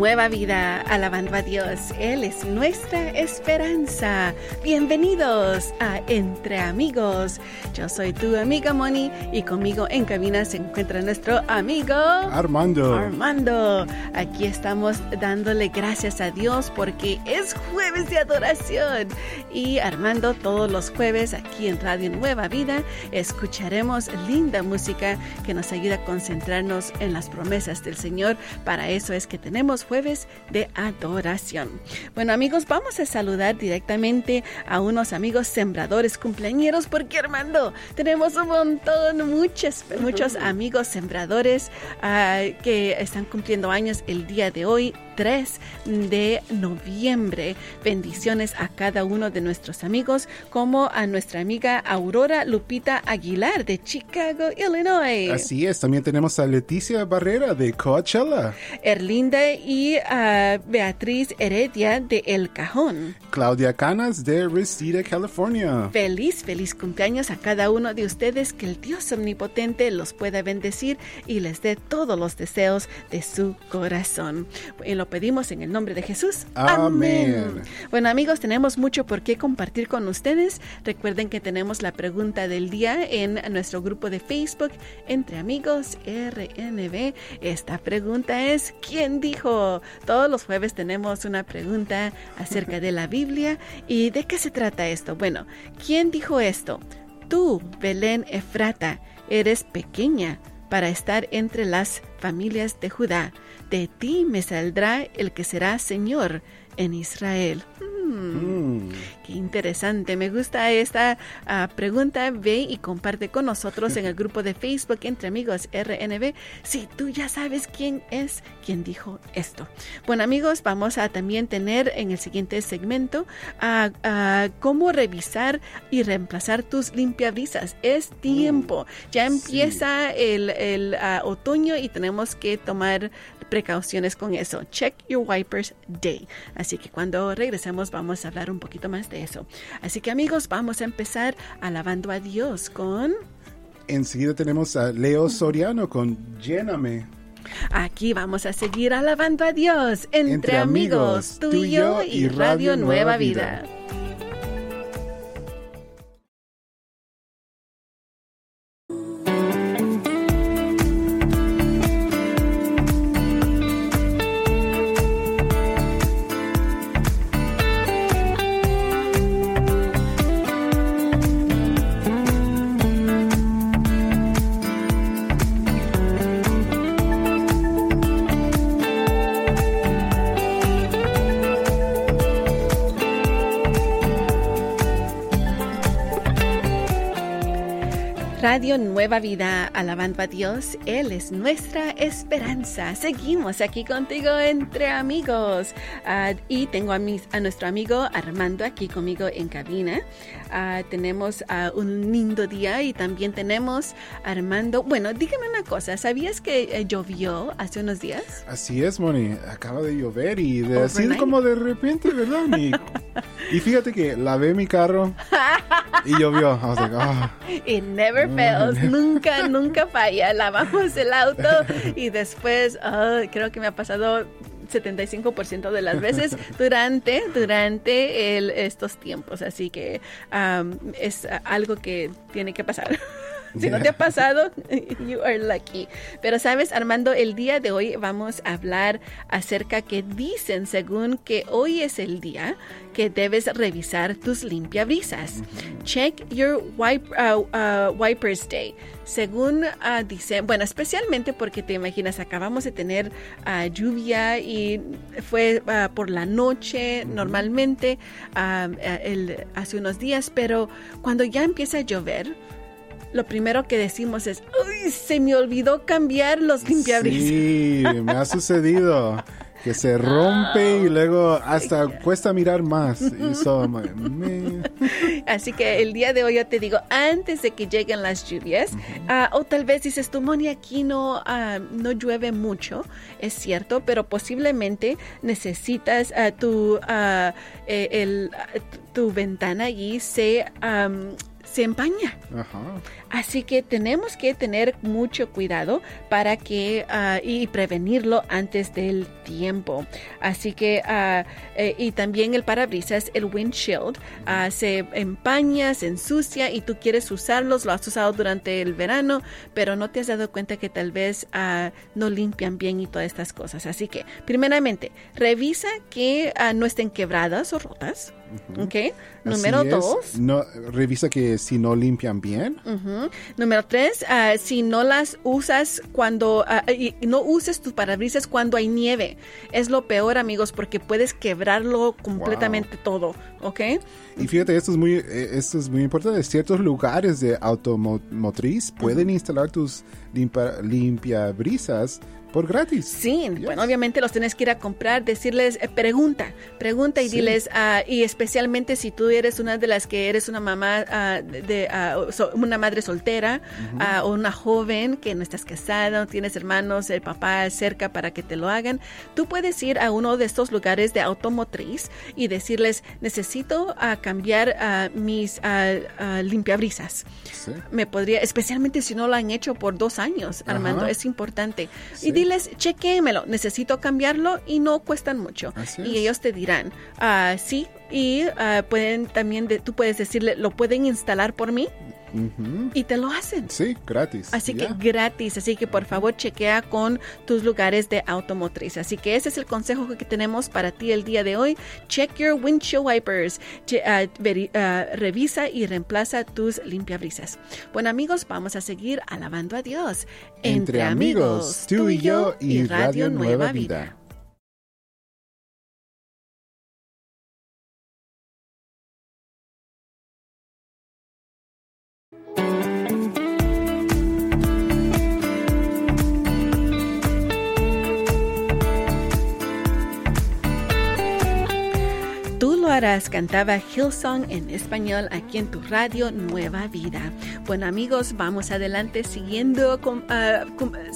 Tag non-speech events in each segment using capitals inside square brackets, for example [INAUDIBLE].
Nueva Vida, alabando a Dios. Él es nuestra esperanza. Bienvenidos a Entre Amigos. Yo soy tu amiga Moni y conmigo en cabina se encuentra nuestro amigo Armando. Armando. Aquí estamos dándole gracias a Dios porque es jueves de adoración. Y Armando, todos los jueves aquí en Radio Nueva Vida escucharemos linda música que nos ayuda a concentrarnos en las promesas del Señor. Para eso es que tenemos jueves de adoración. Bueno amigos, vamos a saludar directamente a unos amigos sembradores cumpleañeros porque Armando, tenemos un montón, muchos, muchos amigos sembradores uh, que están cumpliendo años el día de hoy. 3 de noviembre. Bendiciones a cada uno de nuestros amigos, como a nuestra amiga Aurora Lupita Aguilar de Chicago, Illinois. Así es, también tenemos a Leticia Barrera de Coachella. Erlinda y a Beatriz Heredia de El Cajón. Claudia Canas de Reseda, California. Feliz, feliz cumpleaños a cada uno de ustedes. Que el Dios omnipotente los pueda bendecir y les dé todos los deseos de su corazón. Y lo pedimos en el nombre de Jesús. Amén. Amén. Bueno amigos, tenemos mucho por qué compartir con ustedes. Recuerden que tenemos la pregunta del día en nuestro grupo de Facebook Entre Amigos RNB. Esta pregunta es, ¿quién dijo? Todos los jueves tenemos una pregunta acerca de la Biblia. ¿Y de qué se trata esto? Bueno, ¿quién dijo esto? Tú, Belén Efrata, eres pequeña para estar entre las familias de Judá. De ti me saldrá el que será Señor en Israel. Mm. Qué interesante. Me gusta esta uh, pregunta. Ve y comparte con nosotros en el grupo de Facebook Entre Amigos RNB si tú ya sabes quién es quien dijo esto. Bueno amigos, vamos a también tener en el siguiente segmento uh, uh, cómo revisar y reemplazar tus limpiabrisas. Es tiempo. Ya empieza sí. el, el otoño y tenemos que tomar precauciones con eso. Check your wipers day. Así que cuando regresemos vamos a hablar un poquito más de eso. Así que amigos, vamos a empezar alabando a Dios con... Enseguida tenemos a Leo Soriano con Lléname. Aquí vamos a seguir alabando a Dios entre, entre amigos, tú y yo y Radio Nueva Vida. Vida. Radio Nueva Vida, alabando a Dios, Él es nuestra esperanza. Seguimos aquí contigo entre amigos. Uh, y tengo a, mis, a, nuestro amigo Armando aquí conmigo en cabina. Uh, tenemos uh, un lindo día y también tenemos Armando. Bueno, dígame una cosa, ¿sabías que eh, llovió hace unos días? Así es, Moni. Acaba de llover y de así como de repente, ¿verdad? Mi... [LAUGHS] y fíjate que lavé mi carro y llovió. I was like, oh. It never [LAUGHS] nunca, nunca falla. Lavamos el auto y después, oh, creo que me ha pasado 75% de las veces durante, durante el, estos tiempos. Así que um, es algo que tiene que pasar. Si no te ha pasado, [LAUGHS] you are lucky. Pero sabes, Armando, el día de hoy vamos a hablar acerca que dicen, según que hoy es el día que debes revisar tus limpiabrisas. Check your wipe, uh, uh, wipers day. Según uh, dicen, bueno, especialmente porque te imaginas, acabamos de tener lluvia y fue por la noche normalmente el, hace unos días, pero cuando ya empieza a llover, lo primero que decimos es, uy, se me olvidó cambiar los limpiabrisas. Sí, me ha sucedido. Que se rompe y luego hasta cuesta mirar más. [LAUGHS] So. Así que el día de hoy yo te digo, antes de que lleguen las lluvias, uh -huh. uh, o tal vez dices, tú, Moni, aquí no, uh, no llueve mucho, es cierto, pero posiblemente necesitas tu, eh, el, tu ventana allí se... Um, se empaña. Así que tenemos que tener mucho cuidado para que ah, y prevenirlo antes del tiempo. Así que eh, y también el parabrisas, el windshield, ah, se empaña, se ensucia y tú quieres usarlos, lo has usado durante el verano, pero no te has dado cuenta que tal vez no limpian bien y todas estas cosas. Así que, primeramente, revisa que no estén quebradas o rotas. ¿Ok? Número dos. No, revisa que si no limpian bien. Número tres, ah, si no las usas cuando, uh, y no uses tus parabrisas cuando hay nieve. Es lo peor, amigos, porque puedes quebrarlo completamente todo. ¿Ok? Y fíjate, esto es muy, eh, esto es muy importante. Ciertos lugares de automotriz pueden instalar tus limpia, limpiabrisas por gratis. Sí, bueno, obviamente los tienes que ir a comprar, decirles, eh, pregunta, pregunta y diles, uh, y especialmente si tú eres una de las que eres una mamá, uh, de uh, una madre soltera o una joven que no estás casada, no tienes hermanos, el papá cerca para que te lo hagan, tú puedes ir a uno de estos lugares de automotriz y decirles, necesito cambiar mis limpiabrisas. Sí. Me podría, especialmente si no lo han hecho por dos años, Armando, es importante. Y diles, chequémelo, necesito cambiarlo y no cuestan mucho. y ellos te dirán, ah, sí, y ah, pueden también, tú puedes decirle, ¿lo pueden instalar por mí? Y te lo hacen. Sí, gratis. Así que gratis. Así que por favor chequea con tus lugares de automotriz. Así que ese es el consejo que tenemos para ti el día de hoy. Check your windshield wipers. Ah, revisa y reemplaza tus limpiabrisas. Bueno amigos, vamos a seguir alabando a Dios. Entre, amigos, tú y yo y Radio, Nueva, Vida. Cantaba Hillsong en español aquí en tu radio Nueva Vida. Bueno amigos, vamos adelante siguiendo, ah,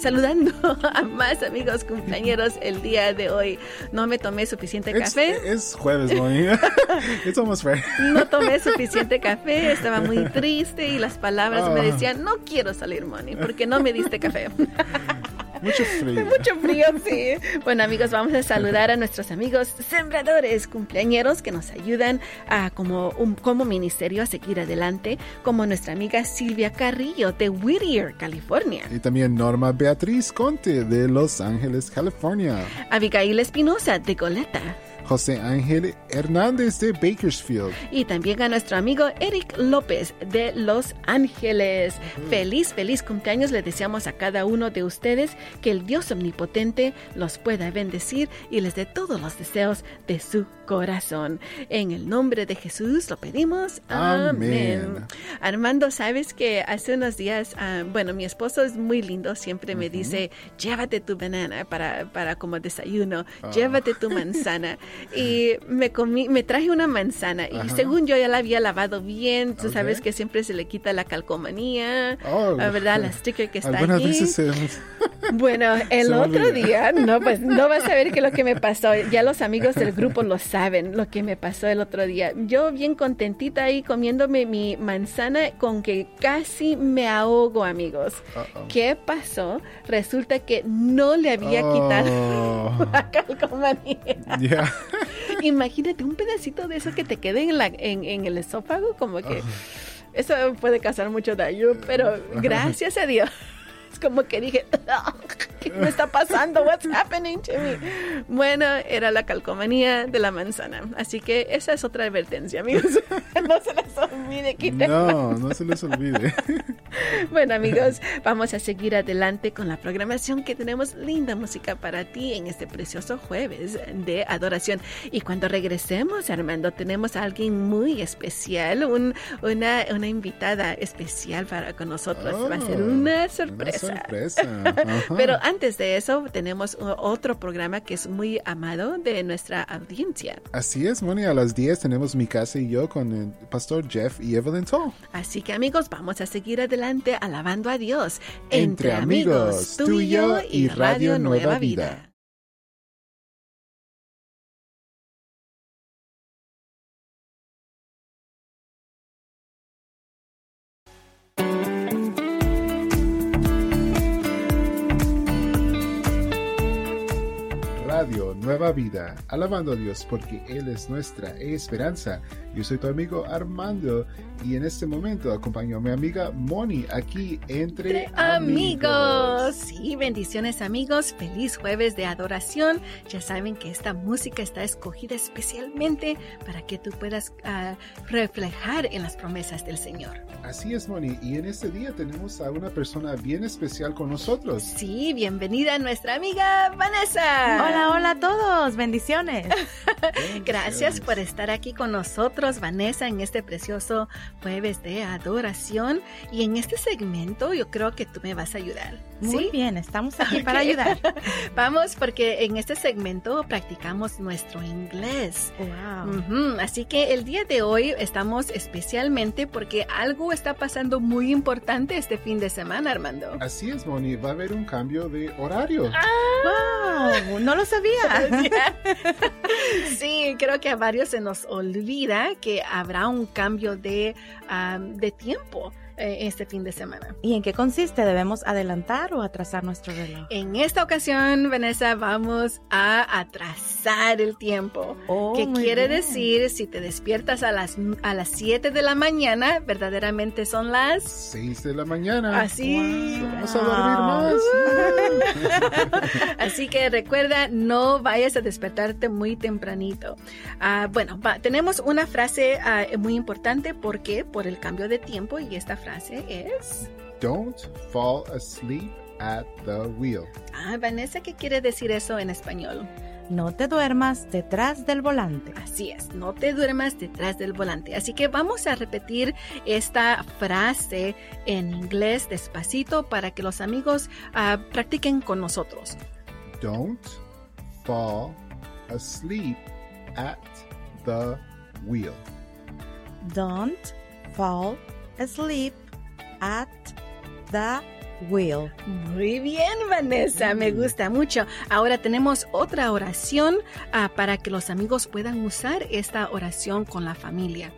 saludando [LAUGHS] a más amigos cumpleaños el día de hoy. No me tomé suficiente café. Es, jueves, Moni. [LAUGHS] Es almost No tomé suficiente café, estaba muy [LAUGHS] triste y las palabras me ah. decían, no quiero salir, Moni, porque no me diste café. Mucho frío. Mucho frío, sí. Bueno, amigos, vamos a saludar a nuestros amigos sembradores, cumpleañeros que nos ayudan a como, un, como ministerio a seguir adelante, como nuestra amiga Silvia Carrillo de Whittier, California. Y también Norma Beatriz Conte de Los Ángeles, California. Abigail Espinosa de Goleta. José Ángel Hernández de Bakersfield. Y también a nuestro amigo Eric López de Los Ángeles. Feliz, feliz cumpleaños le deseamos a cada uno de ustedes que el Dios omnipotente los pueda bendecir y les dé todos los deseos de su corazón. En el nombre de Jesús lo pedimos. Amén. Armando, sabes que hace unos días, ah, bueno, mi esposo es muy lindo, siempre me dice, llévate tu banana para, para como desayuno, ah. llévate tu manzana. [LAUGHS] y me comí, me traje una manzana y según yo ya la había lavado bien, tú sabes que siempre se le quita la calcomanía, oh, la verdad, la sticker que está aquí. Bueno, el otro día, no, pues no vas a ver qué es lo que me pasó. Ya los amigos del grupo lo saben, lo que me pasó el otro día. Yo bien contentita ahí comiéndome mi manzana con que casi me ahogo, amigos. ¿Qué pasó? Resulta que no le había quitado oh. [LAUGHS] la calcomanía. [LAUGHS] Imagínate un pedacito de eso que te quede en, la, en, el esófago, como que... Eso puede causar mucho daño, pero gracias a Dios [LAUGHS] como que dije, [LAUGHS] ¿qué me está pasando? What's happening to me? Bueno, era la calcomanía de la manzana. Así que esa es otra advertencia, amigos. no se les olvide quitar. No, no se les olvide. [LAUGHS] bueno, amigos, vamos a seguir adelante con la programación que tenemos linda música para ti en este precioso jueves de adoración. Y cuando regresemos, Armando, tenemos a alguien muy especial, un, una, una invitada especial para con nosotros. Va a ser oh, una sorpresa. [LAUGHS] Pero antes de eso, tenemos otro programa que es muy amado de nuestra audiencia. Así es, Moni. A las 10 tenemos mi casa y yo con el pastor Jeff y Evelyn Toll. Así que, amigos, vamos a seguir adelante alabando a Dios. Entre, amigos, tú y yo y Radio Nueva Vida. Nueva Vida, alabando a Dios porque Él es nuestra esperanza. Yo soy tu amigo Armando y en este momento acompaño a mi amiga Moni aquí entre, Entre amigos. Sí, bendiciones amigos. Feliz jueves de adoración. Ya saben que esta música está escogida especialmente para que tú puedas ah, reflejar en las promesas del Señor. Así es, Moni. Y en este día tenemos a una persona bien especial con nosotros. Sí, bienvenida nuestra amiga Vanessa. Hola, hola a todos, bendiciones. [LAUGHS] Gracias por estar aquí con nosotros, Vanessa, en este precioso jueves de adoración. Y en este segmento yo creo que tú me vas a ayudar. Muy ¿sí? bien, estamos aquí para ayudar. [LAUGHS] Vamos, porque en este segmento practicamos nuestro inglés. Wow. Así que el día de hoy estamos especialmente porque algo está pasando muy importante este fin de semana, Armando. Así es, Moni. Va a haber un cambio de horario. Wow, no lo sabía. [LAUGHS] [LAUGHS] Sí, creo que a varios se nos olvida que habrá un cambio de, ah, de tiempo eh, este fin de semana. ¿Y en qué consiste? ¿Debemos adelantar o atrasar nuestro reloj? En esta ocasión, Vanessa, vamos a atrasar el tiempo. Oh, ¿Qué muy quiere bien. decir? Si te despiertas a las, a las 7 de la mañana, verdaderamente son las... 6 de la mañana. Así. Vamos a dormir Wow. más. [LAUGHS] Así que recuerda, no vayas a despertarte muy tempranito. Ah, bueno, va- tenemos una frase ah, muy importante porque por el cambio de tiempo y esta frase es... Don't fall asleep at the wheel. Ah, Vanessa, ¿qué quiere decir eso en español? No te duermas detrás del volante. Así es, no te duermas detrás del volante. Así que vamos a repetir esta frase en inglés despacito para que los amigos ah, practiquen con nosotros. Don't fall asleep at the wheel. Don't fall asleep at the wheel. Muy bien, Vanessa, me gusta mucho. Ahora tenemos otra oración ah, para que los amigos puedan usar esta oración con la familia.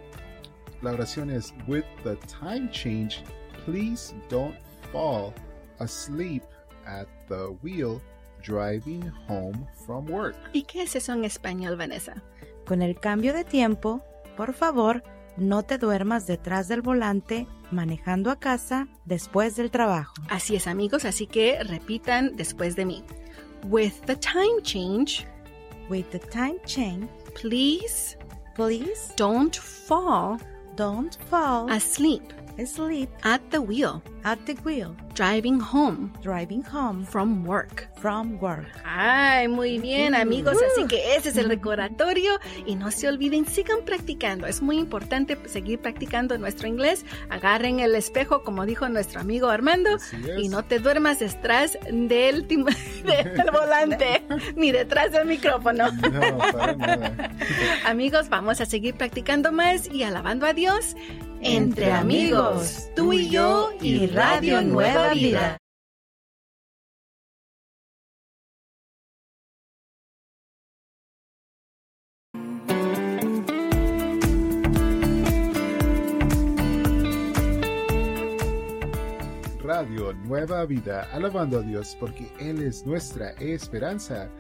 La oración es With the time change, please don't fall asleep at the wheel driving home from work. ¿Y qué es eso en español, Vanessa? Con el cambio de tiempo, por favor, no te duermas detrás del volante manejando a casa después del trabajo. Así es, amigos, así que repitan después de mí. With the time change, With the time change, please please don't fall don't fall asleep asleep at the wheel at the wheel. Driving home. Driving home. From work. from work. Ay, muy bien amigos, así que ese es el recordatorio. Y no se olviden, sigan practicando, es muy importante seguir practicando nuestro inglés, agarren el espejo como dijo nuestro amigo Armando y no te duermas detrás del, [LAUGHS] del volante [LAUGHS] ni detrás del micrófono. No, para nada. [LAUGHS] Amigos, vamos a seguir practicando más y alabando a Dios entre amigos, tú y yo y Radio Nueva Vida. Radio Nueva Vida, alabando a Dios porque Él es nuestra esperanza.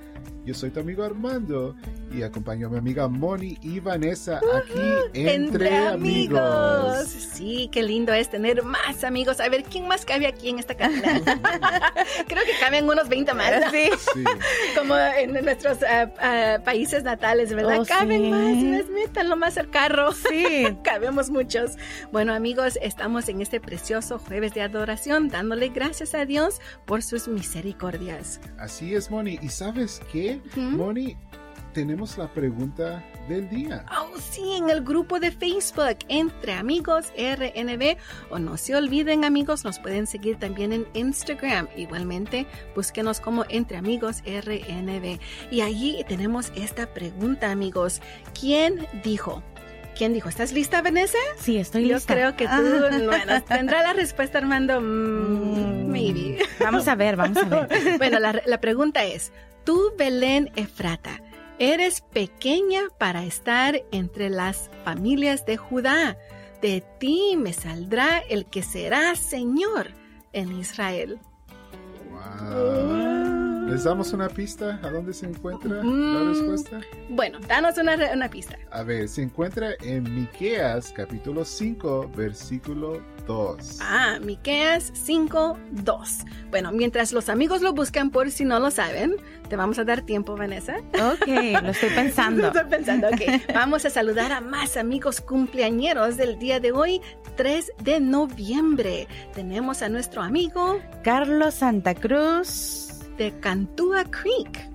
Yo soy tu amigo Armando y acompaño a mi amiga Moni y Vanessa aquí entre, amigos. Sí, qué lindo es tener más amigos. A ver, ¿quién más cabe aquí en esta cabina? [LAUGHS] Creo que caben unos 20 más. ¿no? Sí. Sí. [LAUGHS] Como en nuestros ah, ah, países natales, ¿verdad? Oh, caben sí. más, métanlo más al carro. Sí. [LAUGHS] Cabemos muchos. Bueno, amigos, estamos en este precioso jueves de adoración, dándole gracias a Dios por sus misericordias. Así es, Moni. ¿Y sabes qué? Moni, tenemos la pregunta del día. Oh, sí, en el grupo de Facebook, Entre Amigos RNB. O no se olviden, amigos, nos pueden seguir también en Instagram. Igualmente, búsquenos como Entre Amigos RNB. Y allí tenemos esta pregunta, amigos. ¿Quién dijo? ¿Quién dijo? ¿Estás lista, Vanessa? Sí, estoy Yo lista. creo que tú, [LAUGHS] bueno, tendrá la respuesta, Armando. Mm, Mm. maybe. Vamos a ver, vamos a ver. [LAUGHS] Bueno, la, la pregunta es, tú, Belén Efrata, eres pequeña para estar entre las familias de Judá. De ti me saldrá el que será Señor en Israel. Wow. ¿Les damos una pista a dónde se encuentra la mm, respuesta? Bueno, danos una, una, pista. A ver, se encuentra en Miqueas capítulo 5, versículo 2. Ah, Miqueas 5, 2. Bueno, mientras los amigos lo buscan por si no lo saben, te vamos a dar tiempo, Vanessa. Ok, lo estoy [LAUGHS] pensando. lo estoy pensando, ok. Vamos a saludar a más amigos cumpleañeros del día de hoy, 3 de noviembre. Tenemos a nuestro amigo Carlos Santa Cruz de Cantua Creek.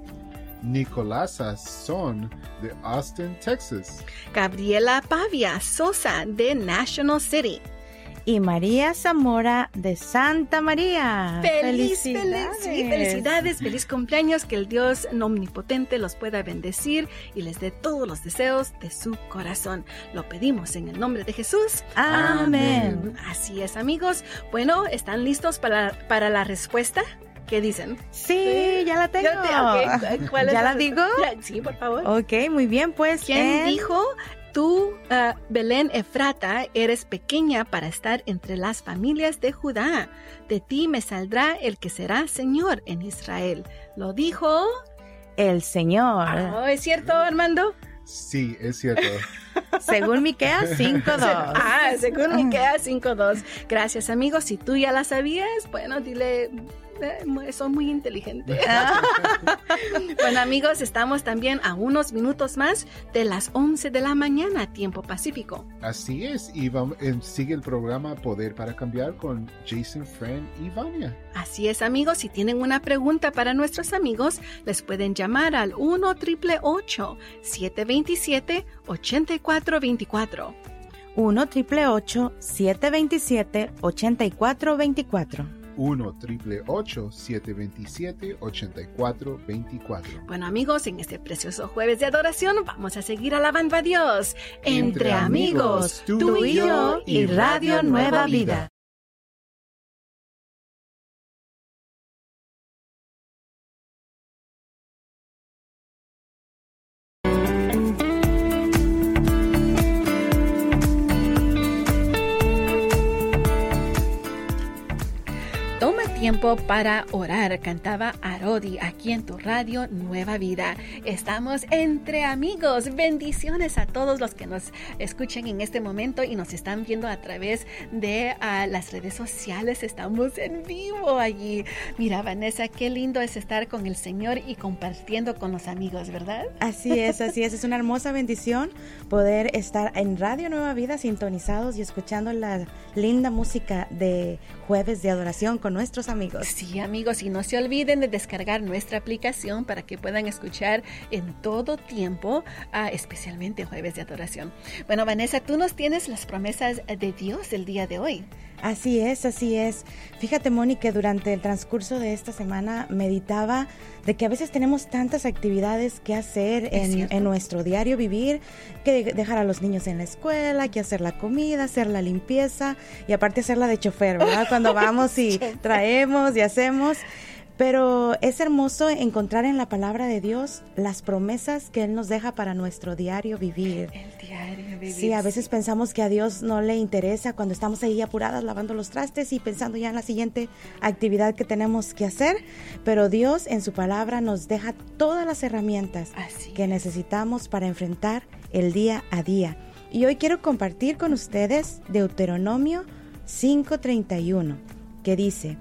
Nicolás Son de Austin, Texas. Gabriela Pavia Sosa de National City y María Zamora de Santa María. Feliz, felicidades. felicidades, feliz cumpleaños, que el Dios omnipotente los pueda bendecir y les dé todos los deseos de su corazón. Lo pedimos en el nombre de Jesús. Amén. Así es, amigos. Bueno, ¿están listos para, para la respuesta? ¿Qué dicen? Sí, ya la tengo. [LAUGHS] ¿Ya la, digo? sí, por favor. Ok, muy bien, pues. ¿Quién dijo Tú, uh, Belén Efrata, eres pequeña para estar entre las familias de Judá. De ti me saldrá el que será Señor en Israel. Lo dijo el Señor. Oh, ¿Es cierto, Armando? Sí, es cierto. [LAUGHS] según Miqueas 5.2. [LAUGHS] ah, según Miqueas 5.2. Gracias, amigos. Si tú ya la sabías, bueno, dile [LAUGHS] son muy inteligentes. [LAUGHS] [LAUGHS] bueno amigos, estamos también a unos minutos más de las 11 de la mañana, tiempo pacífico. Así es, y vamos, sigue el programa Poder para Cambiar con Jason, Friend y Vania. Así es amigos, si tienen una pregunta para nuestros amigos, les pueden llamar al 1 727 8424 1 727 8424 1 727 8424 Bueno amigos, en este precioso jueves de adoración vamos a seguir alabando a Dios. Entre, amigos, tú y yo y Radio Nueva Vida. Tiempo para orar, cantaba Arodi aquí en tu radio Nueva Vida. Estamos entre amigos. Bendiciones a todos los que nos escuchen en este momento y nos están viendo a través de ah, las redes sociales. Estamos en vivo allí. Mira, Vanessa, qué lindo es estar con el Señor y compartiendo con los amigos, ¿verdad? Así es, así es. Es una hermosa bendición poder estar en Radio Nueva Vida sintonizados y escuchando la linda música de jueves de adoración con nuestros amigos. Sí, amigos, y no se olviden de descargar nuestra aplicación para que puedan escuchar en todo tiempo, ah, especialmente jueves de adoración. Bueno, Vanessa, tú nos tienes las promesas de Dios el día de hoy. Así es, así es. Fíjate, Moni, que durante el transcurso de esta semana meditaba de que a veces tenemos tantas actividades que hacer en, en, nuestro diario vivir, que dejar a los niños en la escuela, que hacer la comida, hacer la limpieza y aparte hacerla de chofer, ¿verdad? Cuando [LAUGHS] [LAUGHS] vamos y traemos y hacemos. Pero es hermoso encontrar en la palabra de Dios las promesas que Él nos deja para nuestro diario vivir. El diario vivir. Sí, a veces pensamos que a Dios no le interesa cuando estamos ahí apuradas lavando los trastes y pensando ya en la siguiente actividad que tenemos que hacer, pero Dios en su palabra nos deja todas las herramientas que necesitamos para enfrentar el día a día. Y hoy quiero compartir con ustedes Deuteronomio 5:31, que dice,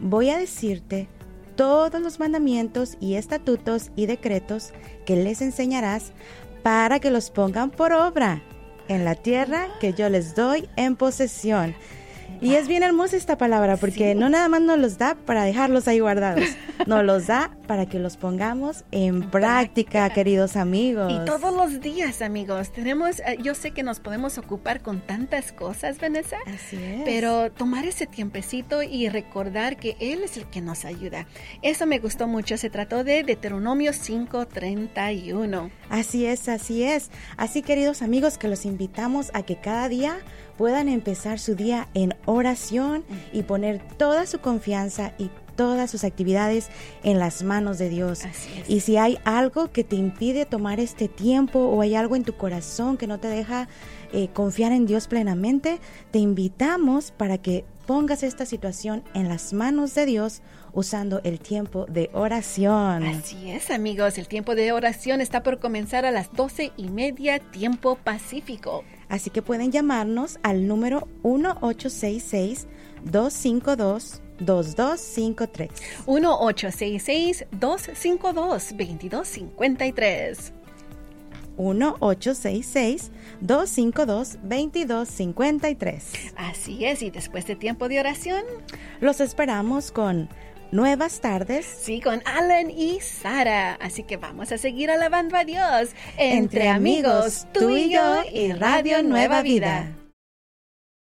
voy a decirte todos los mandamientos y estatutos y decretos que les enseñarás para que los pongan por obra en la tierra que yo les doy en posesión. Y es bien hermosa esta palabra porque no nada más nos los da para dejarlos ahí guardados, nos los da para que los pongamos en práctica, queridos amigos. Y todos los días, amigos, tenemos, eh, yo sé que nos podemos ocupar con tantas cosas, Vanessa. Así es. Pero tomar ese tiempecito y recordar que Él es el que nos ayuda. Eso me gustó mucho, se trató de Deuteronomio 5:31. Así es, así es. Así, queridos amigos, que los invitamos a que cada día puedan empezar su día en oración y poner toda su confianza y todas sus actividades en las manos de Dios. Y si hay algo que te impide tomar este tiempo o hay algo en tu corazón que no te deja eh, confiar en Dios plenamente, te invitamos para que pongas esta situación en las manos de Dios usando el tiempo de oración. Así es, amigos. El tiempo de oración está por comenzar a las doce y media, tiempo pacífico. Así que pueden llamarnos al número 1866-252. 2253 1-866-252-2253 1-866-252-2253 Así es, y después de tiempo de oración, los esperamos con nuevas tardes. Sí, con Alan y Sara. Así que vamos a seguir alabando a Dios entre, amigos, tú y yo y Radio Nueva Vida.